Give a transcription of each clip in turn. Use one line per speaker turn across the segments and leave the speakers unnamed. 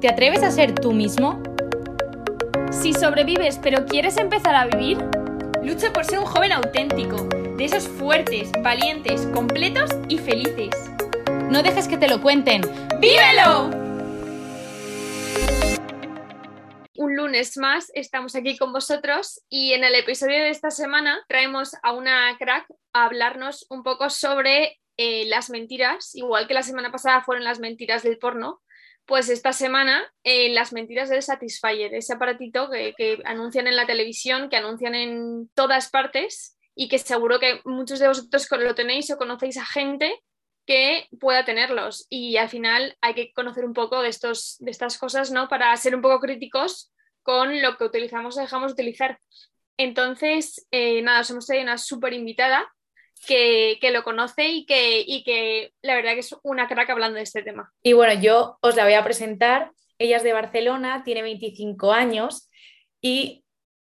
¿Te atreves a ser tú mismo?
Si sobrevives pero quieres empezar a vivir, lucha por ser un joven auténtico, de esos fuertes, valientes, completos y felices.
No dejes que te lo cuenten.
¡Vívelo! Un lunes más estamos aquí con vosotros y en el episodio de esta semana traemos a una crack a hablarnos un poco sobre eh, las mentiras, igual que la semana pasada fueron las mentiras del porno, pues esta semana eh, las mentiras del Satisfyer, ese aparatito que, anuncian en la televisión, que anuncian en todas partes y que seguro que muchos de vosotros lo tenéis o conocéis a gente que pueda tenerlos. Y al final hay que conocer un poco de, estos, de estas cosas, ¿no? Para ser un poco críticos con lo que utilizamos o dejamos de utilizar. Entonces, eh, nada, os hemos traído una súper invitada que, lo conoce y que, y que la verdad que es una crack hablando de este tema.
Y bueno, yo os la voy a presentar. Ella es de Barcelona, tiene 25 años y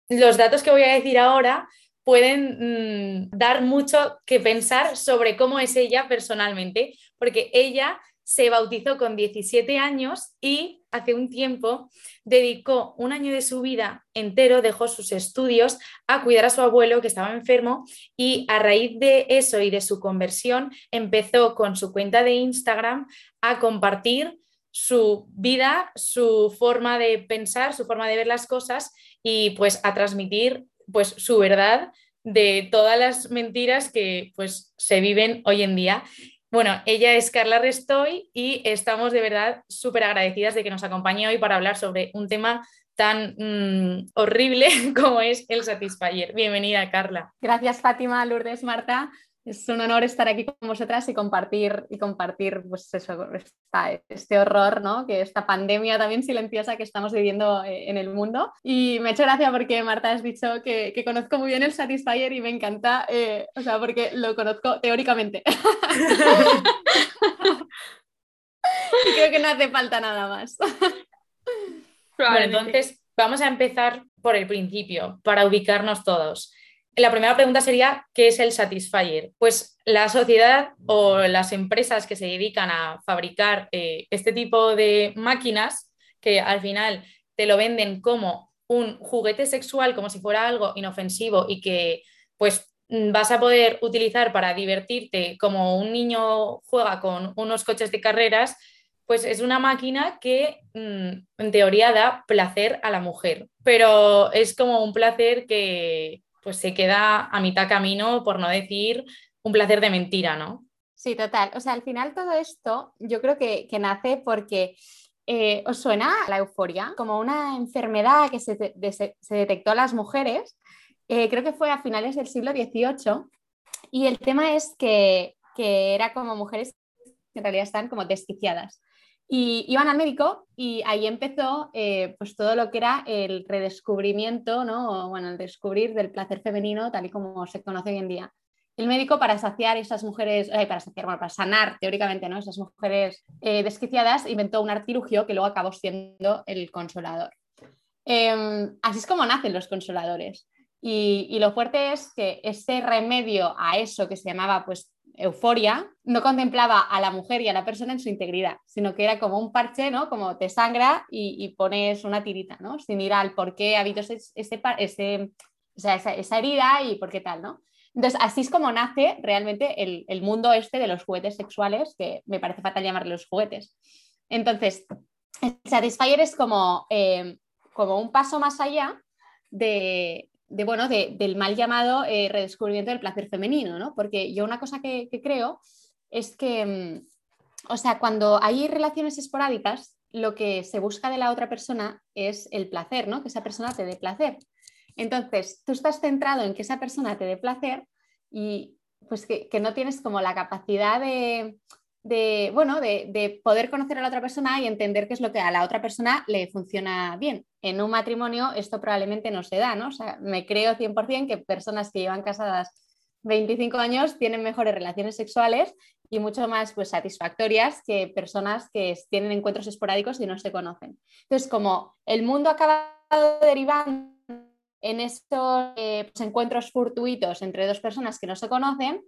los datos que voy a decir ahora pueden mm, dar mucho que pensar sobre cómo es ella personalmente, porque ella se bautizó con 17 años y hace un tiempo dedicó un año de su vida entero, dejó sus estudios a cuidar a su abuelo que estaba enfermo y a raíz de eso y de su conversión empezó con su cuenta de Instagram a compartir su vida, su forma de pensar, su forma de ver las cosas y pues a transmitir pues su verdad de todas las mentiras que pues se viven hoy en día. Bueno, ella es Carla Restoy y estamos de verdad súper agradecidas de que nos acompañe hoy para hablar sobre un tema tan mm, horrible como es el Satisfyer. Bienvenida, Carla.
Gracias, Fátima, Lourdes, Marta. Es un honor estar aquí con vosotras y compartir, y compartir pues eso, este horror, ¿no? que esta pandemia también silenciosa que estamos viviendo eh, en el mundo. Y me ha hecho gracia porque Marta has dicho que, que conozco muy bien el Satisfyer y me encanta, eh, o sea, porque lo conozco teóricamente. y creo que no hace falta nada más.
Bueno, entonces vamos a empezar por el principio, para ubicarnos todos la primera pregunta sería, ¿qué es el Satisfyer? Pues la sociedad o las empresas que se dedican a fabricar eh, este tipo de máquinas, que al final te lo venden como un juguete sexual, como si fuera algo inofensivo y que pues vas a poder utilizar para divertirte como un niño juega con unos coches de carreras, pues es una máquina que mm, en teoría da placer a la mujer, pero es como un placer que pues se queda a mitad camino, por no decir un placer de mentira, ¿no?
Sí, total. O sea, al final todo esto yo creo que, nace porque eh, ¿Os suena la euforia? Como una enfermedad que se, detectó a las mujeres, eh, creo que fue a finales del siglo XVIII, y el tema es que, que, era como mujeres que en realidad están como desquiciadas. Y iban al médico y ahí empezó eh, pues todo lo que era el redescubrimiento, ¿no? bueno, el descubrir del placer femenino tal y como se conoce hoy en día. El médico para saciar esas mujeres, eh, para saciar, bueno, para sanar teóricamente, ¿no? Esas mujeres eh, desquiciadas, inventó un artilugio que luego acabó siendo el consolador. Em, así es como nacen los consoladores. Y, y, lo fuerte es que ese remedio a eso que se llamaba pues euforia, no contemplaba a la mujer y a la persona en su integridad, sino que era como un parche, ¿no? Como te sangra y, pones una tirita, ¿no? Sin ir al por qué ha habido ese, ese, esa, herida y por qué tal, ¿no? Entonces, así es como nace realmente el, mundo este de los juguetes sexuales, que me parece fatal llamarle los juguetes. Entonces, el Satisfyer es como, eh, como un paso más allá de, de, bueno, del mal llamado eh, redescubrimiento del placer femenino, ¿no? Porque yo una cosa que, creo es que, mm, o sea, cuando hay relaciones esporádicas, lo que se busca de la otra persona es el placer, ¿no? Que esa persona te dé placer. Entonces, tú estás centrado en que esa persona te dé placer y pues que no tienes como la capacidad de, de, bueno, de, poder conocer a la otra persona y entender qué es lo que a la otra persona le funciona bien. En un matrimonio esto probablemente no se da, ¿no? O sea, me creo 100% que personas que llevan casadas 25 años tienen mejores relaciones sexuales y mucho más pues, satisfactorias que personas que tienen encuentros esporádicos y no se conocen. Entonces, como el mundo ha acabado derivando en estos eh, pues, encuentros fortuitos entre dos personas que no se conocen,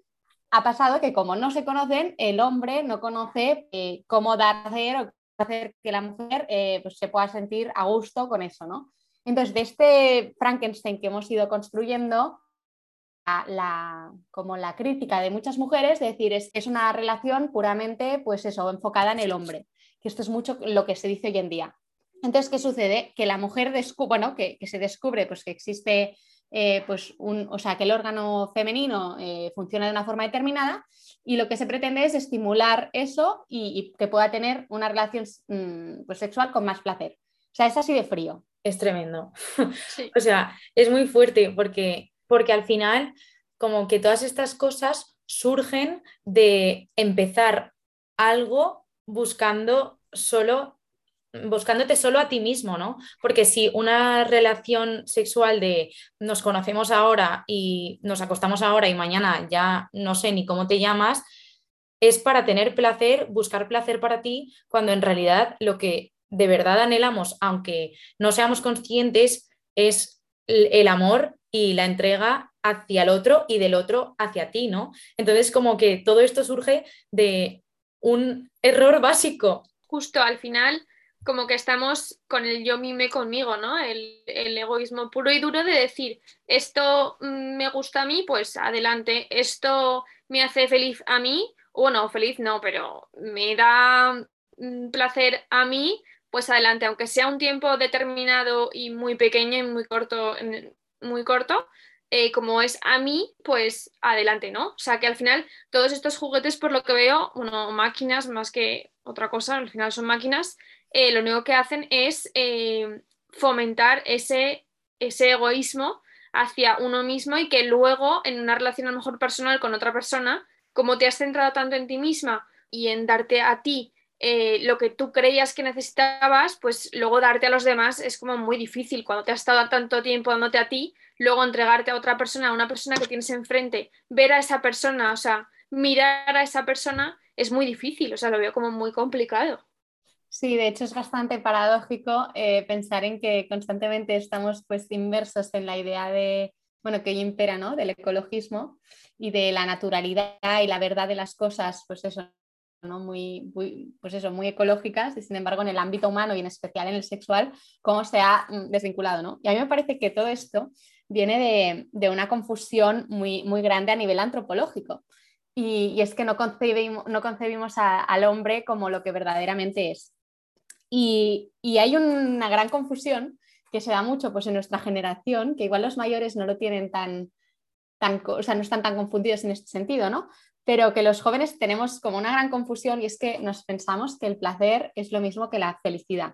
ha pasado que como no se conocen, el hombre no conoce eh, cómo dar o hacer que la mujer eh, pues se pueda sentir a gusto con eso, ¿no? Entonces, de este Frankenstein que hemos ido construyendo, la, como la crítica de muchas mujeres, es decir, es, es una relación puramente, pues eso, enfocada en el hombre, que esto es mucho lo que se dice hoy en día. Entonces, ¿qué sucede? Que la mujer bueno, que, se descubre pues, que existe, eh, pues un, o sea, que el órgano femenino eh, funciona de una forma determinada y lo que se pretende es estimular eso y, que pueda tener una relación mm, pues, sexual con más placer. O sea, es así de frío.
Es tremendo. o sea, es muy fuerte porque, porque al final, como que todas estas cosas surgen de empezar algo buscando solo buscándote solo a ti mismo, ¿no? Porque si una relación sexual de nos conocemos ahora y nos acostamos ahora y mañana ya no sé ni cómo te llamas, es para tener placer, buscar placer para ti, cuando en realidad lo que de verdad anhelamos, aunque no seamos conscientes, es el amor y la entrega hacia el otro y del otro hacia ti, ¿no? Entonces, como que todo esto surge de un error básico.
Justo al final, como que estamos con el yo mime conmigo, ¿no? El, egoísmo puro y duro de decir, esto me gusta a mí, pues adelante, esto me hace feliz a mí, bueno, feliz no, pero me da mm, placer a mí, pues adelante, aunque sea un tiempo determinado y muy pequeño y muy corto, muy corto, eh, como es a mí, pues adelante, ¿no? O sea que al final todos estos juguetes, por lo que veo, bueno, máquinas más que otra cosa, al final son máquinas, eh, lo único que hacen es eh, fomentar ese, ese egoísmo hacia uno mismo y que luego en una relación a lo mejor personal con otra persona, como te has centrado tanto en ti misma y en darte a ti eh, lo que tú creías que necesitabas, pues luego darte a los demás es como muy difícil. Cuando te has estado tanto tiempo dándote a ti, luego entregarte a otra persona, a una persona que tienes enfrente, ver a esa persona, o sea, mirar a esa persona es muy difícil, o sea, lo veo como muy complicado.
Sí, de hecho es bastante paradójico eh, pensar en que constantemente estamos pues inmersos en la idea de, bueno, que impera, ¿no? Del ecologismo y de la naturalidad y la verdad de las cosas, pues eso, muy, pues eso, muy ecológicas y sin embargo en el ámbito humano y en especial en el sexual, cómo se ha mm, desvinculado. ¿no? Y a mí me parece que todo esto viene de, una confusión muy, muy grande a nivel antropológico. Y, es que no concebimos, no concebimos al hombre como lo que verdaderamente es. Y, hay una gran confusión que se da mucho pues, en nuestra generación, que igual los mayores no lo tienen tan, tan, o sea, no están tan confundidos en este sentido, ¿no? pero que los jóvenes tenemos como una gran confusión y es que nos pensamos que el placer es lo mismo que la felicidad.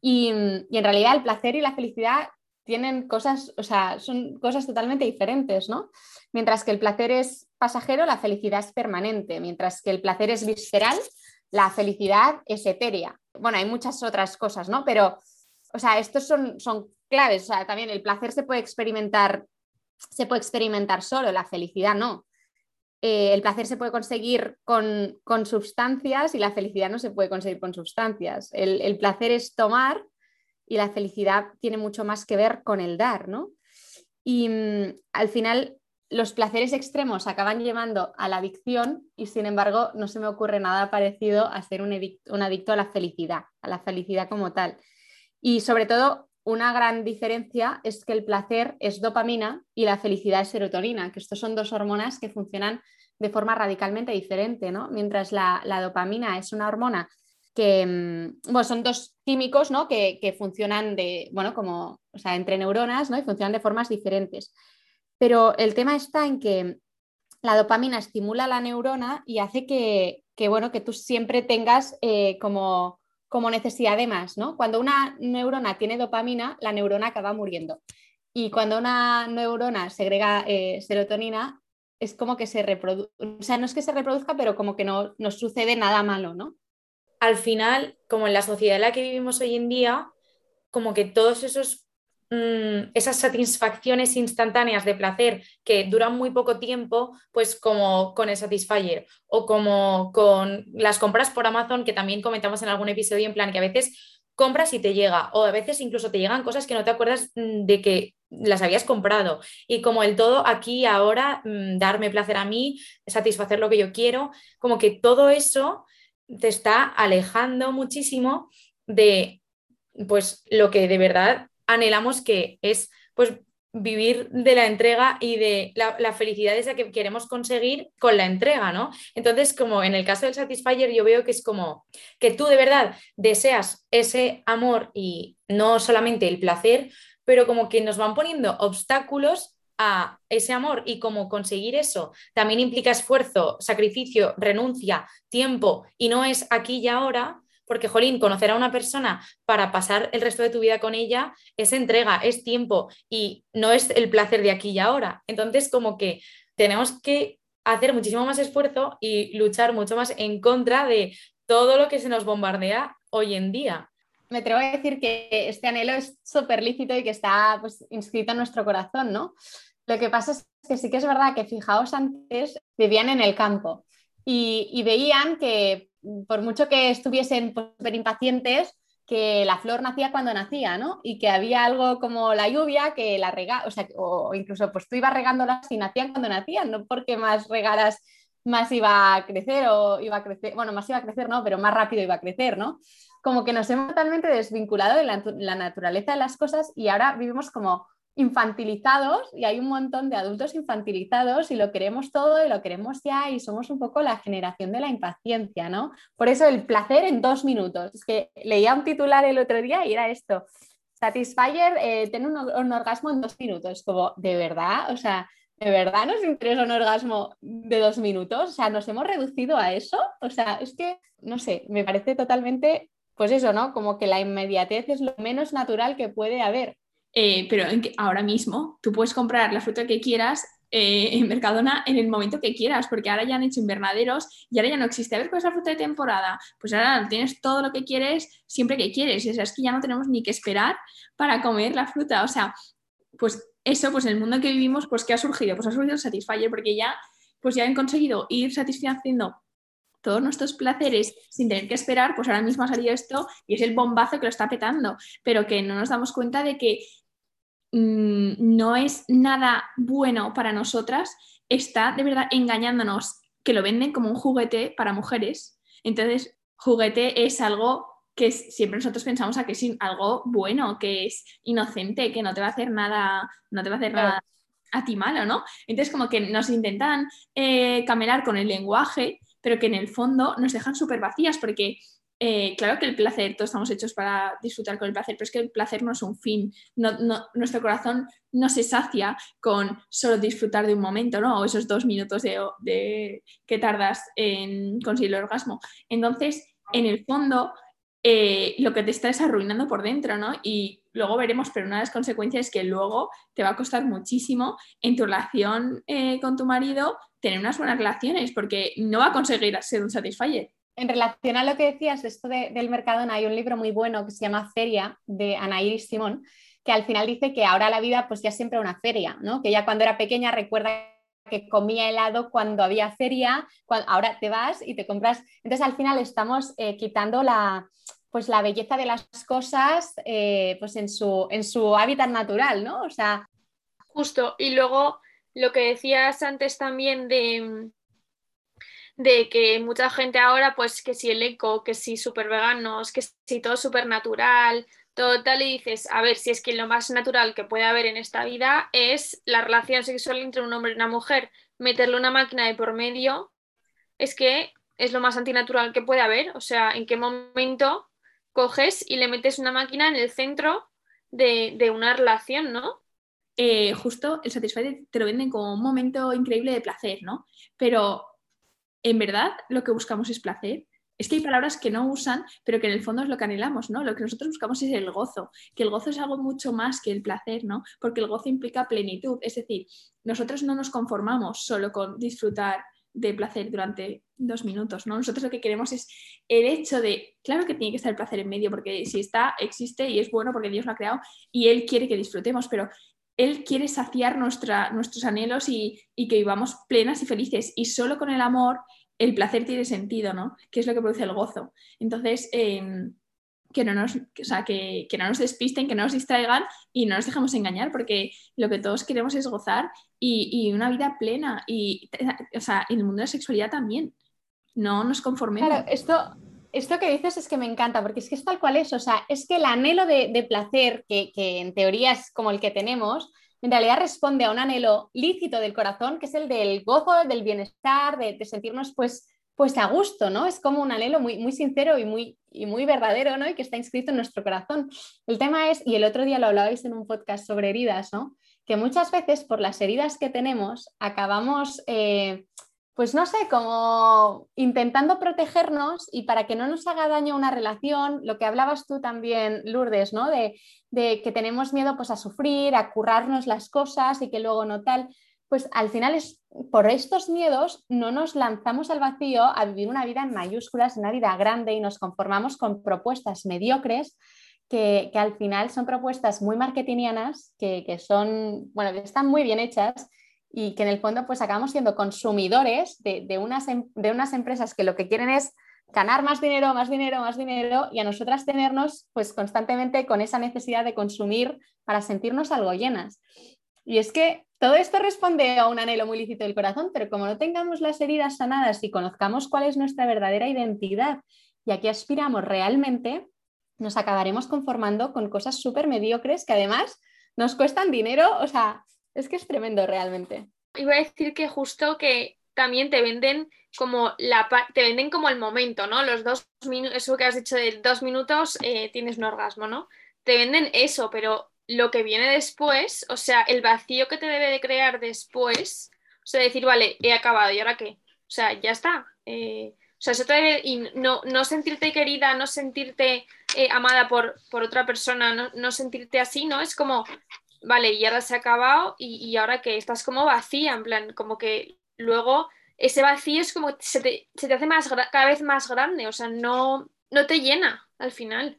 Y, en realidad el placer y la felicidad tienen cosas, o sea, son cosas totalmente diferentes, ¿no? Mientras que el placer es pasajero, la felicidad es permanente. Mientras que el placer es visceral, la felicidad es etérea. Bueno, hay muchas otras cosas, ¿no? Pero, o sea, estos son, son claves. O sea, también el placer se puede experimentar, se puede experimentar solo, la felicidad no. Eh, el placer se puede conseguir con, con, sustancias y la felicidad no se puede conseguir con sustancias. El, placer es tomar y la felicidad tiene mucho más que ver con el dar, ¿no? Y mm, al final los placeres extremos acaban llevando a la adicción y sin embargo no se me ocurre nada parecido a ser un, adicto a la felicidad, a la felicidad como tal. Y sobre todo una gran diferencia es que el placer es dopamina y la felicidad es serotonina, que estos son dos hormonas que funcionan de forma radicalmente diferente, ¿no? Mientras la, dopamina es una hormona que, mm, bueno, son dos químicos, ¿no? Que, funcionan de, bueno, como, o sea, entre neuronas, ¿no? Y funcionan de formas diferentes. Pero el tema está en que la dopamina estimula la neurona y hace que, bueno, que tú siempre tengas eh, como como necesidad de más, ¿no? Cuando una neurona tiene dopamina, la neurona acaba muriendo. Y cuando una neurona segrega eh, serotonina, es como que se reproduce, o sea, no es que se reproduzca, pero como que no, no sucede nada malo, ¿no?
Al final, como en la sociedad en la que vivimos hoy en día, como que todos esos Mm, esas satisfacciones instantáneas de placer que duran muy poco tiempo, pues como con el Satisfyer o como con las compras por Amazon, que también comentamos en algún episodio, en plan que a veces compras y te llega, o a veces incluso te llegan cosas que no te acuerdas mm, de que las habías comprado. Y como el todo aquí, ahora, mm, darme placer a mí, satisfacer lo que yo quiero, como que todo eso te está alejando muchísimo de pues lo que de verdad anhelamos que es pues vivir de la entrega y de la, felicidad esa que queremos conseguir con la entrega, ¿no? Entonces, como en el caso del Satisfyer, yo veo que es como que tú de verdad deseas ese amor y no solamente el placer, pero como que nos van poniendo obstáculos a ese amor y como conseguir eso también implica esfuerzo, sacrificio, renuncia, tiempo y no es aquí y ahora, porque, jolín, conocer a una persona para pasar el resto de tu vida con ella es entrega, es tiempo y no es el placer de aquí y ahora. Entonces, como que tenemos que hacer muchísimo más esfuerzo y luchar mucho más en contra de todo lo que se nos bombardea hoy en día.
Me atrevo a decir que este anhelo es súper lícito y que está pues, inscrito en nuestro corazón, ¿no? Lo que pasa es que sí que es verdad que, fijaos, antes vivían en el campo y, y veían que por mucho que estuviesen súper impacientes, que la flor nacía cuando nacía, ¿no? Y que había algo como la lluvia que la rega, o sea, o incluso pues tú ibas regándolas y nacían cuando nacían, no porque más regaras más iba a crecer o iba a crecer, bueno, más iba a crecer, no, pero más rápido iba a crecer, ¿no? Como que nos hemos totalmente desvinculado de la naturaleza de las cosas y ahora vivimos como infantilizados y hay un montón de adultos infantilizados y lo queremos todo y lo queremos ya y somos un poco la generación de la impaciencia, ¿no? Por eso el placer en dos minutos. Es que leía un titular el otro día y era esto. Satisfyer eh, tiene un, un, orgasmo en dos minutos. Como, ¿de verdad? O sea, ¿de verdad nos interesa un orgasmo de dos minutos? O sea, ¿nos hemos reducido a eso? O sea, es que, no sé, me parece totalmente, pues eso, ¿no? Como que la inmediatez es lo menos natural que puede haber.
Eh, pero ahora mismo tú puedes comprar la fruta que quieras eh, en Mercadona en el momento que quieras, porque ahora ya han hecho invernaderos y ahora ya no existe. A ver cuál es la fruta de temporada. Pues ahora tienes todo lo que quieres siempre que quieres. O sea, es que ya no tenemos ni que esperar para comer la fruta. O sea, pues eso, pues en el mundo en que vivimos, pues ¿qué ha surgido? Pues ha surgido Satisfyer, porque ya, pues ya han conseguido ir satisfaciendo todos nuestros placeres sin tener que esperar, pues ahora mismo ha salido esto y es el bombazo que lo está petando, pero que no nos damos cuenta de que Mm, no es nada bueno para nosotras, está de verdad engañándonos que lo venden como un juguete para mujeres. Entonces, juguete es algo que siempre nosotros pensamos a que es algo bueno, que es inocente, que no te va a hacer nada, no te va a hacer nada a ti malo, ¿no? Entonces, como que nos intentan eh, camelar con el lenguaje, pero que en el fondo nos dejan súper vacías, porque eh, claro que el placer, todos estamos hechos para disfrutar con el placer, pero es que el placer no es un fin. nuestro corazón no se sacia con solo disfrutar de un momento, ¿no? O esos dos minutos de, que tardas en conseguir el orgasmo. Entonces, en el fondo, eh, lo que te está es arruinando por dentro, ¿no? Y luego veremos, pero una de las consecuencias es que luego te va a costar muchísimo en tu relación eh, con tu marido tener unas buenas relaciones, porque no va a conseguir ser un satisfier
en relación a lo que decías de esto del Mercadona, hay un libro muy bueno que se llama Feria de Ana Iris Simón, que al final dice que ahora la vida pues ya es siempre una feria, ¿no? Que ya cuando era pequeña recuerda que comía helado cuando había feria, ahora te vas y te compras. Entonces al final estamos eh, quitando la, pues la belleza de las cosas eh, pues en su, en su hábitat natural, ¿no? O sea...
Justo, y luego lo que decías antes también de, de que mucha gente ahora, pues que si el eco, que si súper veganos, que si todo súper natural, todo tal, y dices, a ver, si es que lo más natural que puede haber en esta vida es la relación sexual entre un hombre y una mujer, meterle una máquina de por medio, es que es lo más antinatural que puede haber, o sea, en qué momento coges y le metes una máquina en el centro de, una relación, ¿no?
Eh, justo el Satisfyer te lo venden como un momento increíble de placer, ¿no? Pero en verdad lo que buscamos es placer. Es que hay palabras que no usan, pero que en el fondo es lo que anhelamos, ¿no? Lo que nosotros buscamos es el gozo, que el gozo es algo mucho más que el placer, ¿no? Porque el gozo implica plenitud, es decir, nosotros no nos conformamos solo con disfrutar de placer durante dos minutos, ¿no? Nosotros lo que queremos es el hecho de, claro que tiene que estar el placer en medio, porque si está, existe y es bueno porque Dios lo ha creado y Él quiere que disfrutemos, pero él quiere saciar nuestra, nuestros anhelos y, que vivamos plenas y felices. Y solo con el amor el placer tiene sentido, ¿no? Que es lo que produce el gozo. Entonces, em, que, no nos, que, no nos despisten, que no nos distraigan y no nos dejemos engañar, porque lo que todos queremos es gozar y, una vida plena. Y, o sea, en el mundo de la sexualidad también. no nos conformemos.
Claro, esto, esto que dices es que me encanta, porque es que es tal cual es, o sea, es que el anhelo de, placer, que, en teoría es como el que tenemos, en realidad responde a un anhelo lícito del corazón, que es el del gozo, del bienestar, de, sentirnos pues, pues a gusto, ¿no? Es como un anhelo muy, muy sincero y muy, y muy verdadero, ¿no? Y que está inscrito en nuestro corazón. El tema es, y el otro día lo hablabais en un podcast sobre heridas, ¿no? Que muchas veces por las heridas que tenemos acabamos... Eh, pues no sé, como intentando protegernos y para que no nos haga daño una relación, lo que hablabas tú también, Lourdes, ¿no? De, que tenemos miedo pues a sufrir, a currarnos las cosas y que luego no tal, pues al final es por estos miedos no nos lanzamos al vacío a vivir una vida en mayúsculas, una vida grande y nos conformamos con propuestas mediocres que, al final son propuestas muy marketingianas, que, son, bueno, están muy bien hechas y que en el fondo pues acabamos siendo consumidores de, unas, em, de unas empresas que lo que quieren es ganar más dinero, más dinero, más dinero y a nosotras tenernos pues constantemente con esa necesidad de consumir para sentirnos algo llenas. Y es que todo esto responde a un anhelo muy lícito del corazón, pero como no tengamos las heridas sanadas y conozcamos cuál es nuestra verdadera identidad y a qué aspiramos realmente, nos acabaremos conformando con cosas súper mediocres que además nos cuestan dinero, o sea, es que es tremendo realmente.
Iba a decir que justo que también te venden como la te venden como el momento, ¿no? Los dos minutos, eso que has dicho de dos minutos eh, tienes un orgasmo, ¿no? Te venden eso, pero lo que viene después, o sea, el vacío que te debe de crear después, o sea, decir, vale, he acabado, ¿y ahora qué? O sea, ya está. Eh, o sea, eso te debe, y no, no sentirte querida, no sentirte eh, amada por, por, otra persona, no, no, sentirte así, ¿no? Es como, vale, y ahora se ha acabado y, ahora que estás como vacía, en plan, como que luego ese vacío es como se te, se te hace más, cada vez más grande, o sea, no, no te llena al final.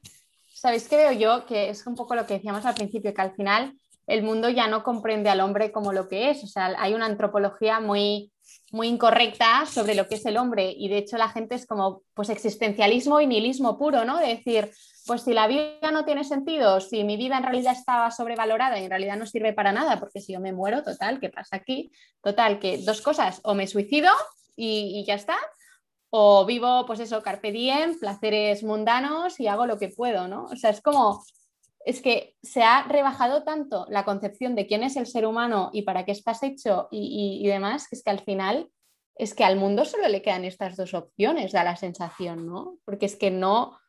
¿Sabéis qué veo yo? Que es un poco lo que decíamos al principio, que al final el mundo ya no comprende al hombre como lo que es, o sea, hay una antropología muy muy incorrecta sobre lo que es el hombre y de hecho la gente es como pues existencialismo y nihilismo puro, ¿no? De decir, pues si la vida no tiene sentido, si mi vida en realidad estaba sobrevalorada y en realidad no sirve para nada, porque si yo me muero, total, ¿qué pasa aquí? Total, que dos cosas, o me suicido y, ya está, o vivo, pues eso, carpe diem, placeres mundanos y hago lo que puedo, ¿no? O sea, es como, es que se ha rebajado tanto la concepción de quién es el ser humano y para qué estás hecho y, y demás, que es que al final es que al mundo solo le quedan estas dos opciones, da la sensación, ¿no? Porque es que no,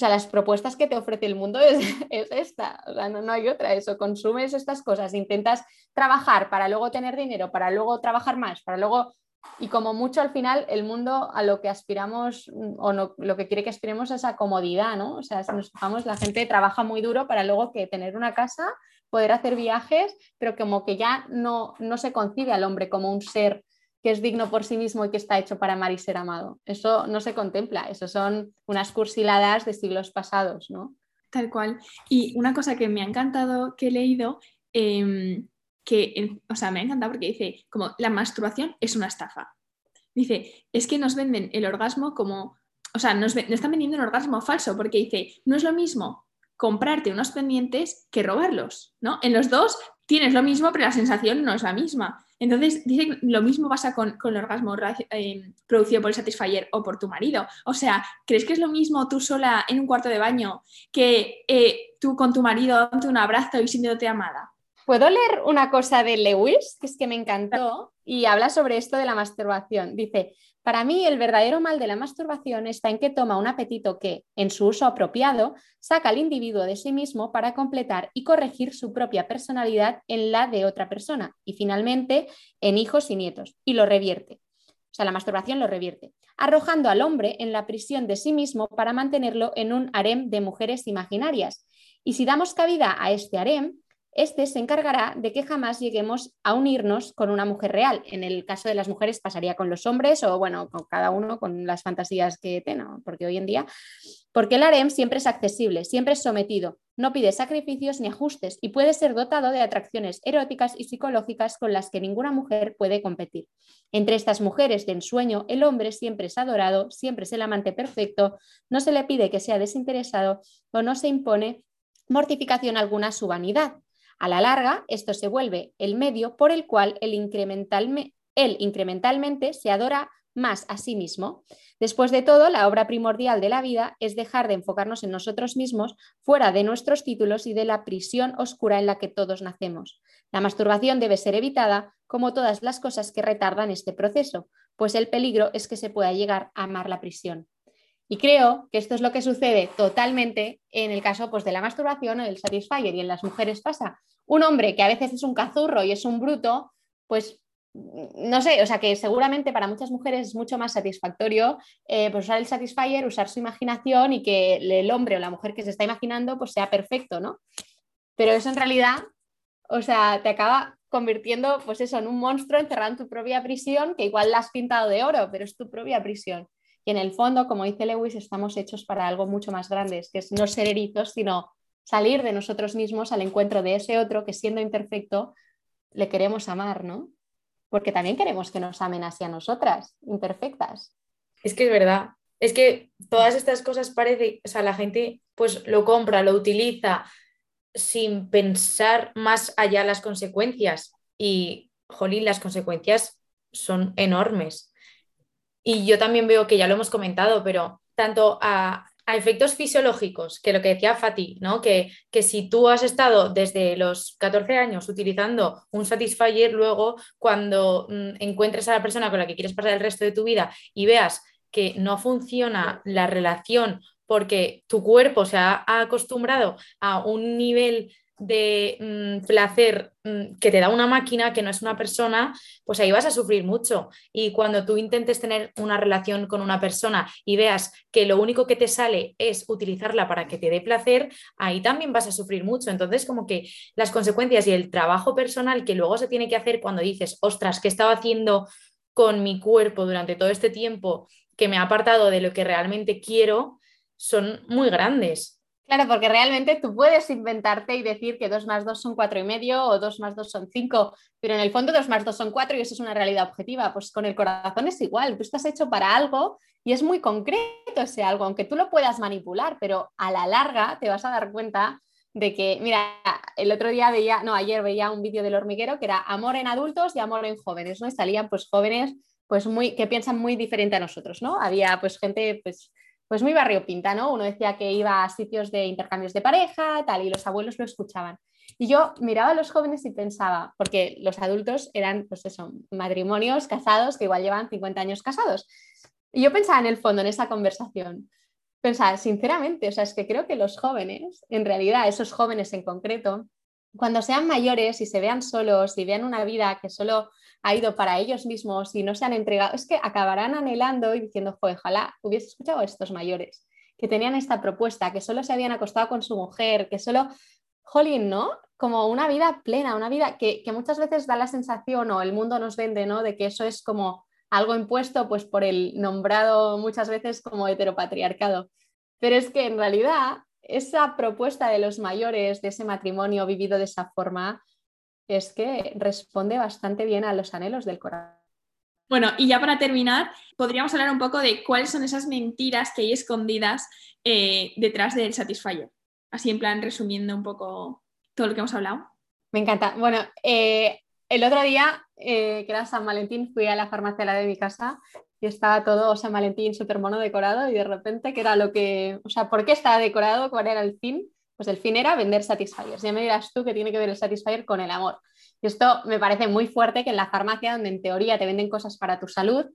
sea, las propuestas que te ofrece el mundo es, esta, o sea, no, hay otra, eso, consumes estas cosas, intentas trabajar para luego tener dinero, para luego trabajar más, para luego, y como mucho al final el mundo a lo que aspiramos o no, lo que quiere que aspiremos es a comodidad, ¿no? O sea, si nos fijamos, la gente trabaja muy duro para luego que tener una casa, poder hacer viajes, pero como que ya no, no se concibe al hombre como un ser que es digno por sí mismo y que está hecho para amar y ser amado. Eso no se contempla, eso son unas cursiladas de siglos pasados, ¿no?
Tal cual. Y una cosa que me ha encantado que he leído, em, que, o sea, me ha encantado porque dice, como la masturbación es una estafa. Dice, es que nos venden el orgasmo como, o sea, nos, nos están vendiendo un orgasmo falso porque dice, no es lo mismo comprarte unos pendientes que robarlos, ¿no? En los dos tienes lo mismo, pero la sensación no es la misma. Entonces, dice que lo mismo pasa con, el orgasmo eh, producido por el Satisfyer o por tu marido. O sea, ¿crees que es lo mismo tú sola en un cuarto de baño que eh, tú con tu marido dándote un abrazo y sintiéndote amada?
¿Puedo leer una cosa de Lewis, que es que me encantó, y habla sobre esto de la masturbación? Dice, para mí, el verdadero mal de la masturbación está en que toma un apetito que, en su uso apropiado, saca al individuo de sí mismo para completar y corregir su propia personalidad en la de otra persona y, finalmente, en hijos y nietos, y lo revierte. O sea, la masturbación lo revierte, arrojando al hombre en la prisión de sí mismo para mantenerlo en un harem de mujeres imaginarias. Y si damos cabida a este harem, este se encargará de que jamás lleguemos a unirnos con una mujer real. En el caso de las mujeres pasaría con los hombres o, bueno, con cada uno con las fantasías que tenga, porque hoy en día, porque el harem siempre es accesible, siempre es sometido, no pide sacrificios ni ajustes y puede ser dotado de atracciones eróticas y psicológicas con las que ninguna mujer puede competir. Entre estas mujeres de ensueño, el hombre siempre es adorado, siempre es el amante perfecto, no se le pide que sea desinteresado o no se impone mortificación alguna a su vanidad. A la larga, esto se vuelve el medio por el cual el, incrementalmente se adora más a sí mismo. Después de todo, la obra primordial de la vida es dejar de enfocarnos en nosotros mismos, fuera de nuestros títulos y de la prisión oscura en la que todos nacemos. La masturbación debe ser evitada, como todas las cosas que retardan este proceso, pues el peligro es que se pueda llegar a amar la prisión. Y creo que esto es lo que sucede totalmente en el caso pues, de la masturbación o del satisfier. Y en las mujeres pasa. Un hombre que a veces es un cazurro y es un bruto, pues no sé, o sea que seguramente para muchas mujeres es mucho más satisfactorio eh, pues usar el satisfier, usar su imaginación y que el hombre o la mujer que se está imaginando pues sea perfecto, ¿no? Pero eso en realidad, o sea, te acaba convirtiendo pues eso en un monstruo encerrado en tu propia prisión que igual la has pintado de oro, pero es tu propia prisión. Y en el fondo, como dice Lewis, estamos hechos para algo mucho más grande, que es no ser erizos, sino salir de nosotros mismos al encuentro de ese otro que siendo imperfecto le queremos amar, ¿no? Porque también queremos que nos amen así a nosotras, imperfectas.
Es que es verdad. Es que todas estas cosas parece, o sea, la gente pues lo compra, lo utiliza sin pensar más allá las consecuencias. Y, jolín, las consecuencias son enormes. Y yo también veo que ya lo hemos comentado, pero tanto a, efectos fisiológicos, que lo que decía Fati, ¿no? Que, que, si tú has estado desde los 14 años utilizando un Satisfyer, luego cuando mm, encuentres a la persona con la que quieres pasar el resto de tu vida y veas que no funciona la relación porque tu cuerpo se ha acostumbrado a un nivel de mm, placer mm, que te da una máquina, que no es una persona, pues ahí vas a sufrir mucho. Y cuando tú intentes tener una relación con una persona y veas que lo único que te sale es utilizarla para que te dé placer, ahí también vas a sufrir mucho. Entonces, como que las consecuencias y el trabajo personal que luego se tiene que hacer cuando dices, ostras, ¿qué estaba haciendo con mi cuerpo durante todo este tiempo que me ha apartado de lo que realmente quiero? son muy grandes.
Claro, porque realmente tú puedes inventarte y decir que 2 más 2 son 4 y medio o 2 más 2 son 5, pero en el fondo 2 más 2 son 4 y eso es una realidad objetiva. Pues con el corazón es igual, tú estás hecho para algo y es muy concreto ese algo, aunque tú lo puedas manipular, pero a la larga te vas a dar cuenta de que, mira, el otro día veía, no, ayer veía un vídeo del hormiguero que era amor en adultos y amor en jóvenes, ¿no? Y salían pues jóvenes pues muy, que piensan muy diferente a nosotros, ¿no? Había pues gente pues pues muy barrio pinta, ¿no? Uno decía que iba a sitios de intercambios de pareja, tal, y los abuelos lo escuchaban. Y yo miraba a los jóvenes y pensaba, porque los adultos eran, pues eso, matrimonios casados que igual llevan 50 años casados. Y yo pensaba en el fondo, en esa conversación, pensaba, sinceramente, o sea, es que creo que los jóvenes, en realidad, esos jóvenes en concreto, cuando sean mayores y se vean solos y vean una vida que solo ha ido para ellos mismos y no se han entregado, es que acabarán anhelando y diciendo, ojalá hubiese escuchado a estos mayores que tenían esta propuesta, que solo se habían acostado con su mujer, que solo, jolín, ¿no? Como una vida plena, una vida que, muchas veces da la sensación o el mundo nos vende, ¿no? De que eso es como algo impuesto pues por el nombrado muchas veces como heteropatriarcado. Pero es que en realidad esa propuesta de los mayores, de ese matrimonio vivido de esa forma, es que responde bastante bien a los anhelos del corazón.
Bueno, y ya para terminar, podríamos hablar un poco de cuáles son esas mentiras que hay escondidas eh, detrás del Satisfyer. Así en plan, resumiendo un poco todo lo que hemos hablado.
Me encanta. Bueno, eh, el otro día, eh, que era San Valentín, fui a la farmacia de mi casa y estaba todo San Valentín súper mono decorado y de repente, ¿qué era lo que, o sea, ¿por qué estaba decorado? ¿Cuál era el fin? Pues el fin era vender Satisfyers. Ya me dirás tú que tiene que ver el Satisfyer con el amor. Y esto me parece muy fuerte que en la farmacia, donde en teoría te venden cosas para tu salud,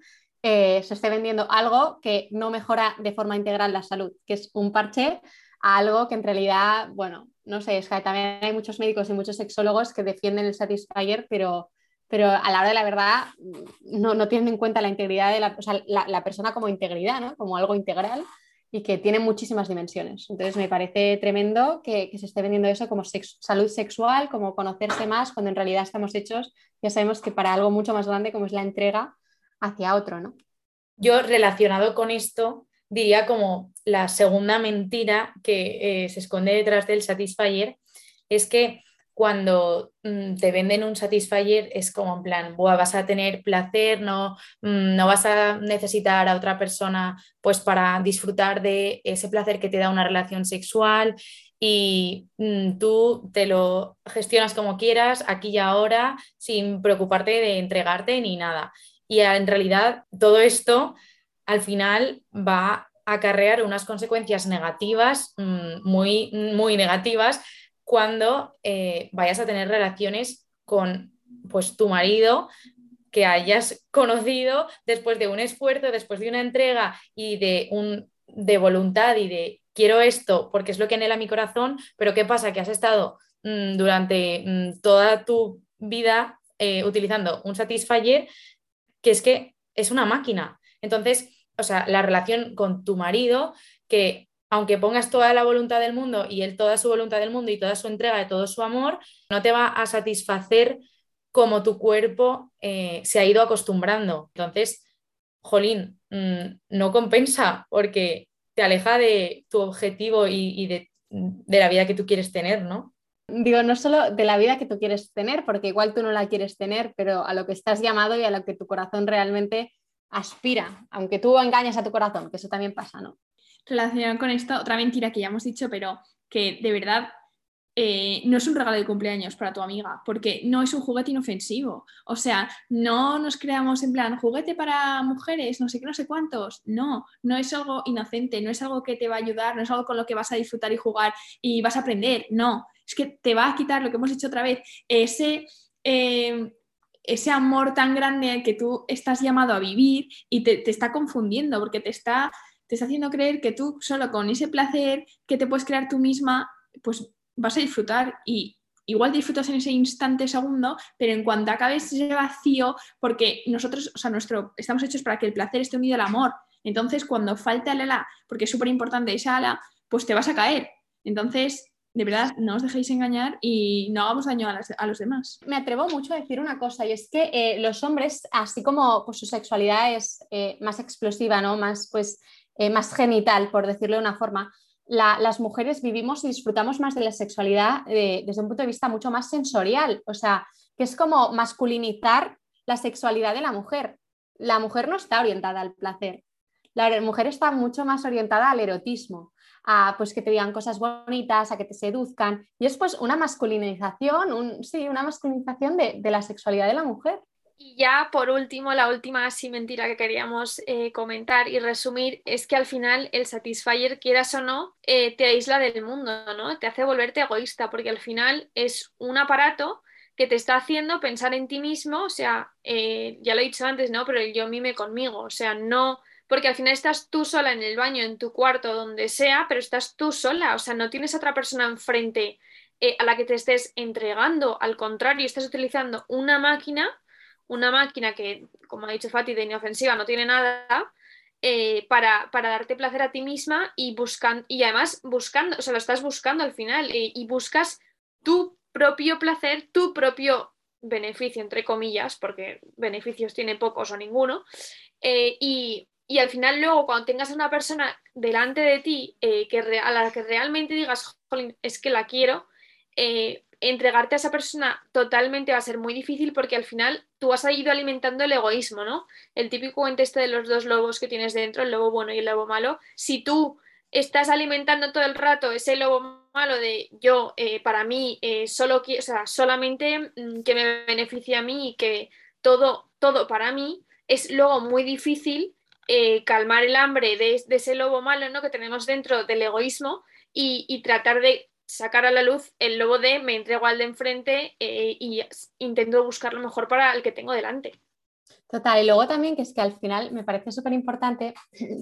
eh, se esté vendiendo algo que no mejora de forma integral la salud, que es un parche a algo que en realidad, bueno, no sé, es que también hay muchos médicos y muchos sexólogos que defienden el Satisfyer, pero, pero a la hora de la verdad no, no tienen en cuenta la integridad de la, la persona como integridad, ¿no? como algo integral y que tiene muchísimas dimensiones. Entonces me parece tremendo que, se esté vendiendo eso como salud sexual, como conocerse más, cuando en realidad estamos hechos, ya sabemos que para algo mucho más grande como es la entrega hacia otro, ¿no?
Yo relacionado con esto diría como la segunda mentira que eh, se esconde detrás del Satisfyer es que cuando mm, te venden un Satisfyer es como en plan, vas a tener placer, no, mm, no vas a necesitar a otra persona pues para disfrutar de ese placer que te da una relación sexual y mm, tú te lo gestionas como quieras, aquí y ahora, sin preocuparte de entregarte ni nada. Y en realidad todo esto al final va a acarrear unas consecuencias negativas, muy, muy negativas, cuando eh, vayas a tener relaciones con pues, tu marido que hayas conocido después de un esfuerzo, después de una entrega y de, un, de voluntad y de quiero esto porque es lo que anhela mi corazón, pero ¿qué pasa? Que has estado mm, durante mm, toda tu vida eh, utilizando un Satisfyer que es que es una máquina. Entonces, o sea, la relación con tu marido, que aunque pongas toda la voluntad del mundo y él toda su voluntad del mundo y toda su entrega de todo su amor, no te va a satisfacer como tu cuerpo eh, se ha ido acostumbrando. Entonces, jolín, mm, no compensa porque te aleja de tu objetivo y, de, de, la vida que tú quieres tener, ¿no?
Digo, no solo de la vida que tú quieres tener, porque igual tú no la quieres tener, pero a lo que estás llamado y a lo que tu corazón realmente aspira, aunque tú engañes a tu corazón, que eso también pasa, ¿no?
Relacionado con esto, otra mentira que ya hemos dicho, pero que de verdad eh, no es un regalo de cumpleaños para tu amiga, porque no es un juguete inofensivo. O sea, no nos creamos en plan juguete para mujeres, no sé qué, no sé cuántos. No, no es algo inocente, no es algo que te va a ayudar, no es algo con lo que vas a disfrutar y jugar y vas a aprender. No, es que te va a quitar lo que hemos dicho otra vez, ese, eh, ese amor tan grande que tú estás llamado a vivir y te, te está confundiendo, porque te está, te está haciendo creer que tú solo con ese placer que te puedes crear tú misma, pues vas a disfrutar y igual disfrutas en ese instante segundo, pero en cuanto acabes ese vacío, porque nosotros, o sea, nuestro, estamos hechos para que el placer esté unido al amor. Entonces, cuando falta el ala, porque es súper importante esa ala, pues te vas a caer. Entonces, de verdad, no os dejéis engañar y no hagamos daño a, los demás.
Me atrevo mucho a decir una cosa y es que eh, los hombres, así como pues, su sexualidad es eh, más explosiva, ¿no? más, pues, eh, más genital, por decirlo de una forma, las mujeres vivimos y disfrutamos más de la sexualidad eh, desde un punto de vista mucho más sensorial, o sea, que es como masculinizar la sexualidad de la mujer. La mujer no está orientada al placer, la mujer está mucho más orientada al erotismo, a pues que te digan cosas bonitas, a que te seduzcan, y es pues una masculinización, sí, una masculinización de la sexualidad de la mujer.
Y ya por último, la última así mentira que queríamos eh, comentar y resumir es que al final el Satisfyer, quieras o no, eh, te aísla del mundo, ¿no? Te hace volverte egoísta, porque al final es un aparato que te está haciendo pensar en ti mismo, o sea, eh, ya lo he dicho antes, ¿no? Pero el yo mime conmigo, o sea, no, porque al final estás tú sola en el baño, en tu cuarto, donde sea, pero estás tú sola, o sea, no tienes otra persona enfrente a la que te estés entregando, al contrario, estás utilizando una máquina una máquina que, como ha dicho Fati, de inofensiva no tiene nada, eh, para, darte placer a ti misma y buscando, y además buscando, o sea, lo estás buscando al final eh, y buscas tu propio placer, tu propio beneficio, entre comillas, porque beneficios tiene pocos o ninguno, eh, y, al final luego cuando tengas a una persona delante de ti que a la que realmente digas, es que la quiero, entregarte a esa persona totalmente va a ser muy difícil porque al final tú has ido alimentando el egoísmo, ¿no? El típico ente este de los dos lobos que tienes dentro, el lobo bueno y el lobo malo. Si tú estás alimentando todo el rato ese lobo malo de yo, eh, para mí, eh, solo o sea, solamente mm, que me beneficie a mí y que todo, todo para mí, es luego muy difícil eh, calmar el hambre de, ese lobo malo ¿no? que tenemos dentro del egoísmo y tratar de sacar a la luz el lobo de me entrego al de enfrente eh, y intento buscar lo mejor para el que tengo delante.
Total, y luego también que es que al final me parece súper importante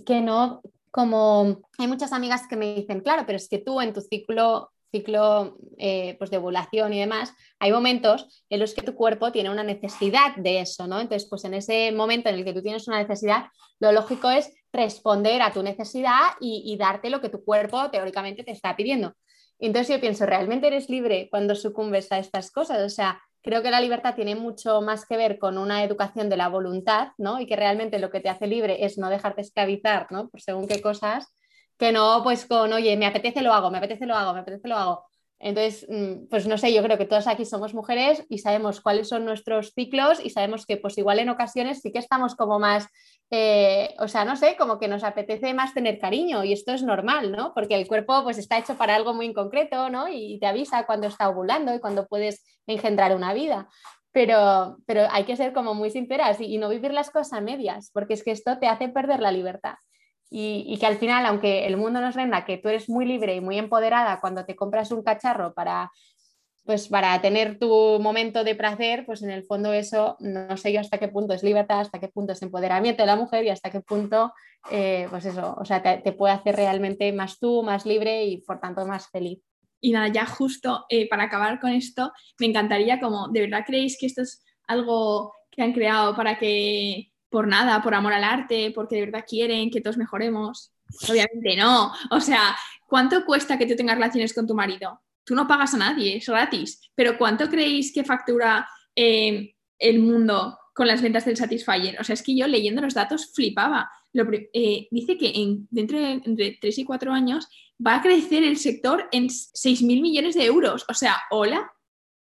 que no, como hay muchas amigas que me dicen, claro, pero es que tú en tu ciclo ciclo eh, pues de ovulación y demás, hay momentos en los que tu cuerpo tiene una necesidad de eso, ¿no? Entonces, pues en ese momento en el que tú tienes una necesidad, lo lógico es responder a tu necesidad y darte lo que tu cuerpo teóricamente te está pidiendo. Entonces yo pienso, ¿realmente eres libre cuando sucumbes a estas cosas? O sea, creo que la libertad tiene mucho más que ver con una educación de la voluntad, ¿no? Y que realmente lo que te hace libre es no dejarte esclavizar, ¿no? Por según qué cosas, que no pues con, oye, me apetece lo hago, me apetece lo hago, me apetece lo hago. Entonces, mm, pues no sé, yo creo que todas aquí somos mujeres y sabemos cuáles son nuestros ciclos y sabemos que pues igual en ocasiones sí que estamos como más, eh, o sea, no sé, como que nos apetece más tener cariño y esto es normal, ¿no? Porque el cuerpo pues está hecho para algo muy concreto, ¿no? Y te avisa cuando está ovulando y cuando puedes engendrar una vida. pero, pero hay que ser como muy sinceras y, no vivir las cosas a medias, porque es que esto te hace perder la libertad. Y, que al final, aunque el mundo nos venda que tú eres muy libre y muy empoderada cuando te compras un cacharro para pues para tener tu momento de placer, pues en el fondo eso no sé yo hasta qué punto es libertad, hasta qué punto es empoderamiento de la mujer y hasta qué punto, eh, pues eso, o sea, te, puede hacer realmente más tú, más libre y por tanto más feliz.
Y nada, ya justo eh, para acabar con esto, me encantaría como, ¿de verdad creéis que esto es algo que han creado para que, por nada, por amor al arte, porque de verdad quieren que todos mejoremos? Obviamente no. O sea, ¿cuánto cuesta que tú tengas relaciones con tu marido? tú no pagas a nadie, es gratis. Pero ¿cuánto creéis que factura eh, el mundo con las ventas del Satisfyer? O sea, es que yo leyendo los datos flipaba. Eh, dice que en, dentro de entre 3 y 4 años va a crecer el sector en 6.000 millones de euros. O sea, hola,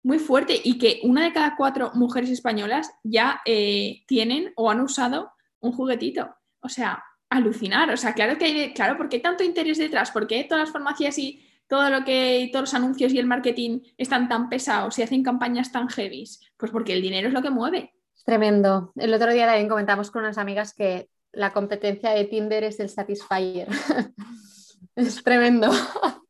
muy fuerte. Y que una de cada cuatro mujeres españolas ya eh, tienen o han usado un juguetito. O sea, alucinar. O sea, claro que hay, claro, ¿por qué tanto interés detrás? ¿Por qué todas las farmacias y todo lo que todos los anuncios y el marketing están tan pesados y hacen campañas tan heavy? Pues porque el dinero es lo que mueve.
Tremendo. El otro día también comentamos con unas amigas que la competencia de Tinder es el Satisfyer. es tremendo.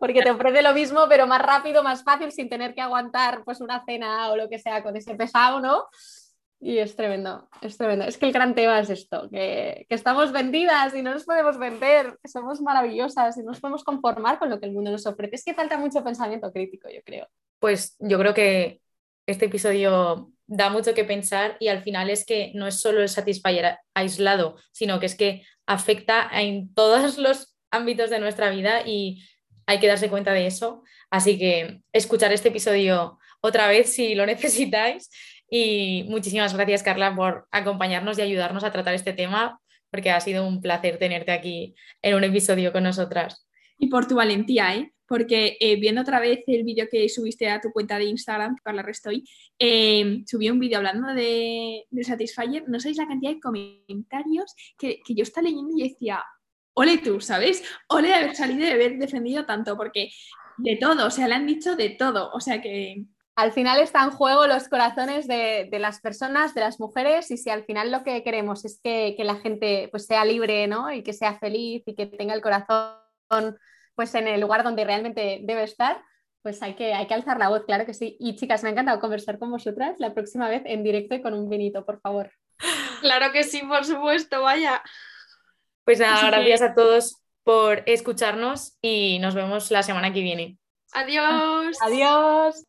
porque te ofrece lo mismo, pero más rápido, más fácil, sin tener que aguantar pues una cena o lo que sea con ese pesado, ¿no? Y es tremendo, es tremendo. Es que el gran tema es esto, que, estamos vendidas y no nos podemos vender, que somos maravillosas y no nos podemos conformar con lo que el mundo nos ofrece. Es que falta mucho pensamiento crítico, yo creo.
Pues yo creo que este episodio da mucho que pensar y al final es que no es solo el Satisfyer aislado, sino que es que afecta en todos los ámbitos de nuestra vida y hay que darse cuenta de eso. Así que escuchar este episodio otra vez si lo necesitáis y muchísimas gracias, Carla, por acompañarnos y ayudarnos a tratar este tema, porque ha sido un placer tenerte aquí en un episodio con nosotras.
Y por tu valentía, ¿eh? porque eh, viendo otra vez el vídeo que subiste a tu cuenta de Instagram, Carla Restoy, eh, subí un vídeo hablando de, de, Satisfyer, no sabéis la cantidad de comentarios que, que yo estaba leyendo y decía, ole tú, ¿sabes? Ole de haber salido y de haber defendido tanto, porque de todo, o sea, le han dicho de todo, o sea que
al final está en juego los corazones de, las personas, de las mujeres, y si al final lo que queremos es que, la gente pues, sea libre ¿no? y que sea feliz y que tenga el corazón pues, en el lugar donde realmente debe estar, pues hay que, hay que alzar la voz, claro que sí. Y chicas, me ha encantado conversar con vosotras la próxima vez en directo y con un vinito, por favor.
Claro que sí, por supuesto, vaya.
Pues nada, gracias a todos por escucharnos y nos vemos la semana que viene.
Adiós.
Adiós.